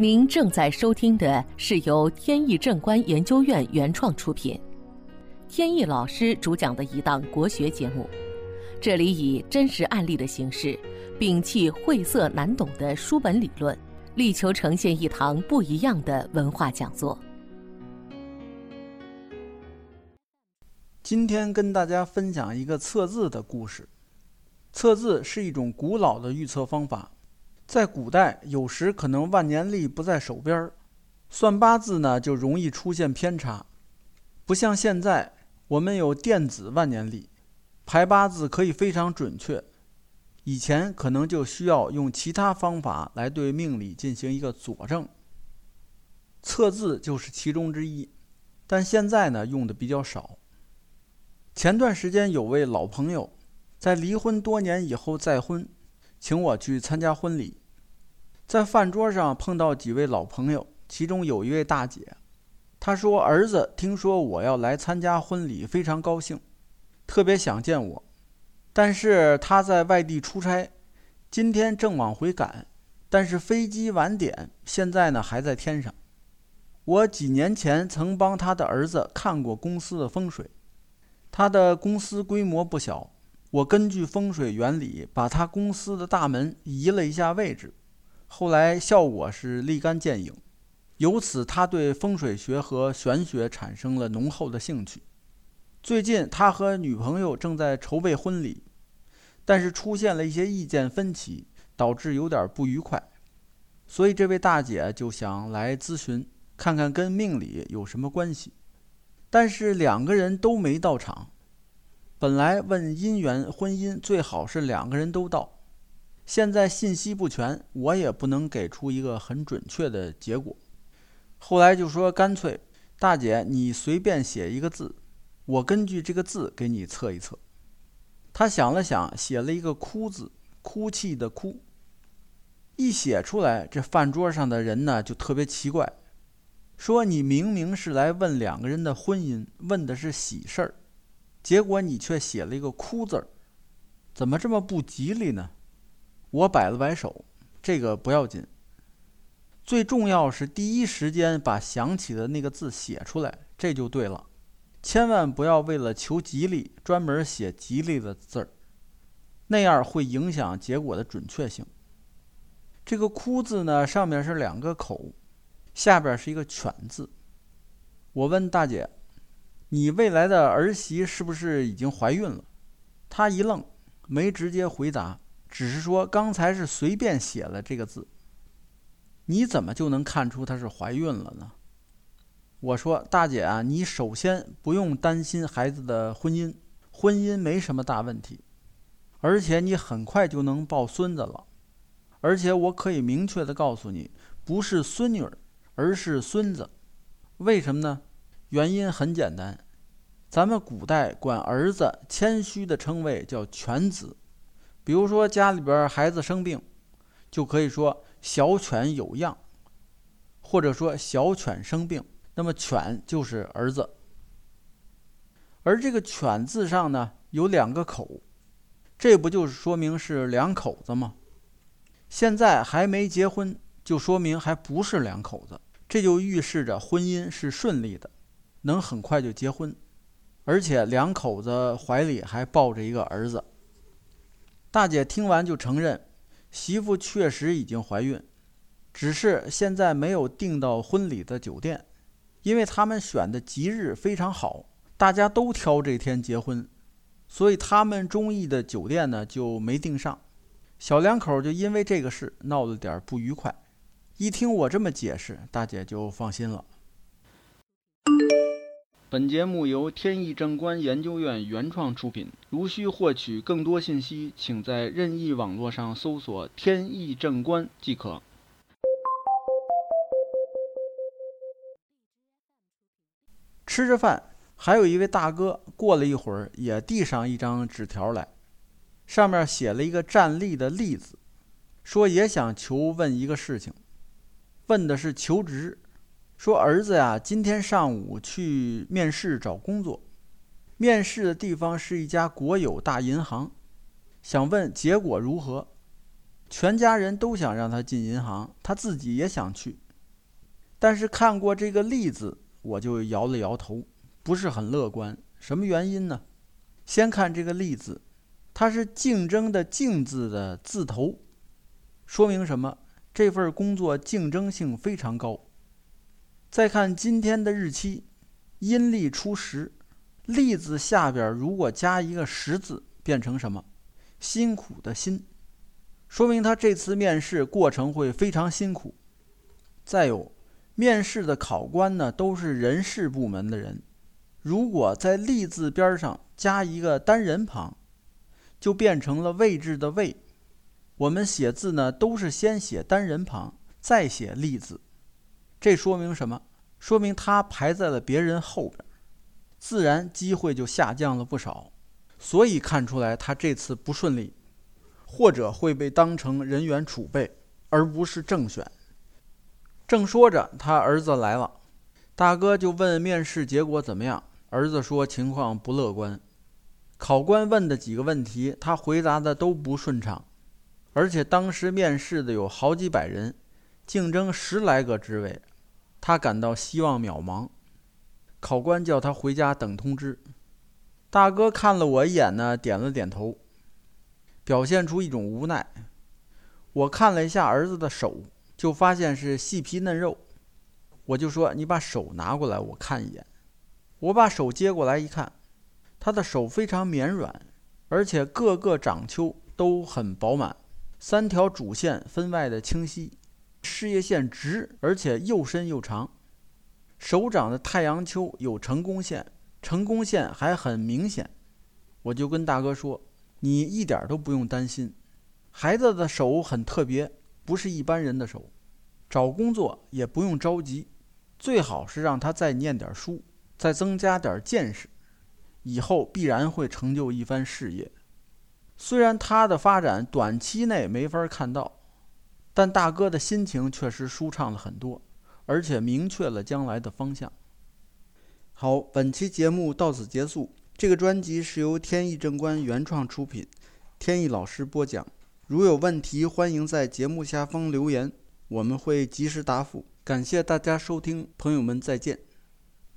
您正在收听的是由天意正观研究院原创出品，天意老师主讲的一档国学节目。这里以真实案例的形式，摒弃晦涩难懂的书本理论，力求呈现一堂不一样的文化讲座。今天跟大家分享一个测字的故事。测字是一种古老的预测方法。在古代，有时可能万年历不在手边儿，算八字呢就容易出现偏差。不像现在，我们有电子万年历，排八字可以非常准确。以前可能就需要用其他方法来对命理进行一个佐证，测字就是其中之一。但现在呢，用的比较少。前段时间有位老朋友，在离婚多年以后再婚，请我去参加婚礼。在饭桌上碰到几位老朋友，其中有一位大姐，她说：“儿子听说我要来参加婚礼，非常高兴，特别想见我。但是他在外地出差，今天正往回赶，但是飞机晚点，现在呢还在天上。我几年前曾帮他的儿子看过公司的风水，他的公司规模不小，我根据风水原理把他公司的大门移了一下位置。”后来效果是立竿见影，由此他对风水学和玄学产生了浓厚的兴趣。最近他和女朋友正在筹备婚礼，但是出现了一些意见分歧，导致有点不愉快。所以这位大姐就想来咨询，看看跟命理有什么关系。但是两个人都没到场。本来问姻缘婚姻最好是两个人都到。现在信息不全，我也不能给出一个很准确的结果。后来就说干脆，大姐你随便写一个字，我根据这个字给你测一测。他想了想，写了一个“哭”字，哭泣的“哭”。一写出来，这饭桌上的人呢就特别奇怪，说你明明是来问两个人的婚姻，问的是喜事儿，结果你却写了一个“哭”字儿，怎么这么不吉利呢？我摆了摆手，这个不要紧。最重要是第一时间把想起的那个字写出来，这就对了。千万不要为了求吉利专门写吉利的字儿，那样会影响结果的准确性。这个“哭”字呢，上面是两个口，下边是一个“犬”字。我问大姐：“你未来的儿媳是不是已经怀孕了？”她一愣，没直接回答。只是说刚才是随便写了这个字，你怎么就能看出她是怀孕了呢？我说大姐啊，你首先不用担心孩子的婚姻，婚姻没什么大问题，而且你很快就能抱孙子了，而且我可以明确的告诉你，不是孙女儿，而是孙子。为什么呢？原因很简单，咱们古代管儿子谦虚的称谓叫犬子。比如说家里边孩子生病，就可以说小犬有恙，或者说小犬生病，那么犬就是儿子。而这个犬字上呢有两个口，这不就是说明是两口子吗？现在还没结婚，就说明还不是两口子，这就预示着婚姻是顺利的，能很快就结婚，而且两口子怀里还抱着一个儿子。大姐听完就承认，媳妇确实已经怀孕，只是现在没有订到婚礼的酒店，因为他们选的吉日非常好，大家都挑这天结婚，所以他们中意的酒店呢就没订上。小两口就因为这个事闹了点不愉快。一听我这么解释，大姐就放心了。本节目由天意正观研究院原创出品。如需获取更多信息，请在任意网络上搜索“天意正观”即可。吃着饭，还有一位大哥过了一会儿，也递上一张纸条来，上面写了一个站立的“立”字，说也想求问一个事情，问的是求职。说儿子呀，今天上午去面试找工作，面试的地方是一家国有大银行，想问结果如何。全家人都想让他进银行，他自己也想去，但是看过这个“利”字，我就摇了摇头，不是很乐观。什么原因呢？先看这个“利”字，它是竞争的“竞”字的字头，说明什么？这份工作竞争性非常高。再看今天的日期，阴历初十，“利”字下边如果加一个“十”字，变成什么？辛苦的“辛”，说明他这次面试过程会非常辛苦。再有。面试的考官呢，都是人事部门的人。如果在“立”字边上加一个单人旁，就变成了位置的“位”。我们写字呢，都是先写单人旁，再写“立”字。这说明什么？说明他排在了别人后边，自然机会就下降了不少。所以看出来他这次不顺利，或者会被当成人员储备，而不是正选。正说着，他儿子来了，大哥就问面试结果怎么样。儿子说情况不乐观，考官问的几个问题，他回答的都不顺畅，而且当时面试的有好几百人，竞争十来个职位，他感到希望渺茫。考官叫他回家等通知。大哥看了我一眼呢，点了点头，表现出一种无奈。我看了一下儿子的手。就发现是细皮嫩肉，我就说你把手拿过来，我看一眼。我把手接过来一看，他的手非常绵软，而且各个掌丘都很饱满，三条主线分外的清晰，事业线直，而且又深又长。手掌的太阳丘有成功线，成功线还很明显。我就跟大哥说，你一点都不用担心，孩子的手很特别。不是一般人的手，找工作也不用着急，最好是让他再念点书，再增加点见识，以后必然会成就一番事业。虽然他的发展短期内没法看到，但大哥的心情确实舒畅了很多，而且明确了将来的方向。好，本期节目到此结束。这个专辑是由天意正观原创出品，天意老师播讲。如有问题，欢迎在节目下方留言，我们会及时答复。感谢大家收听，朋友们再见。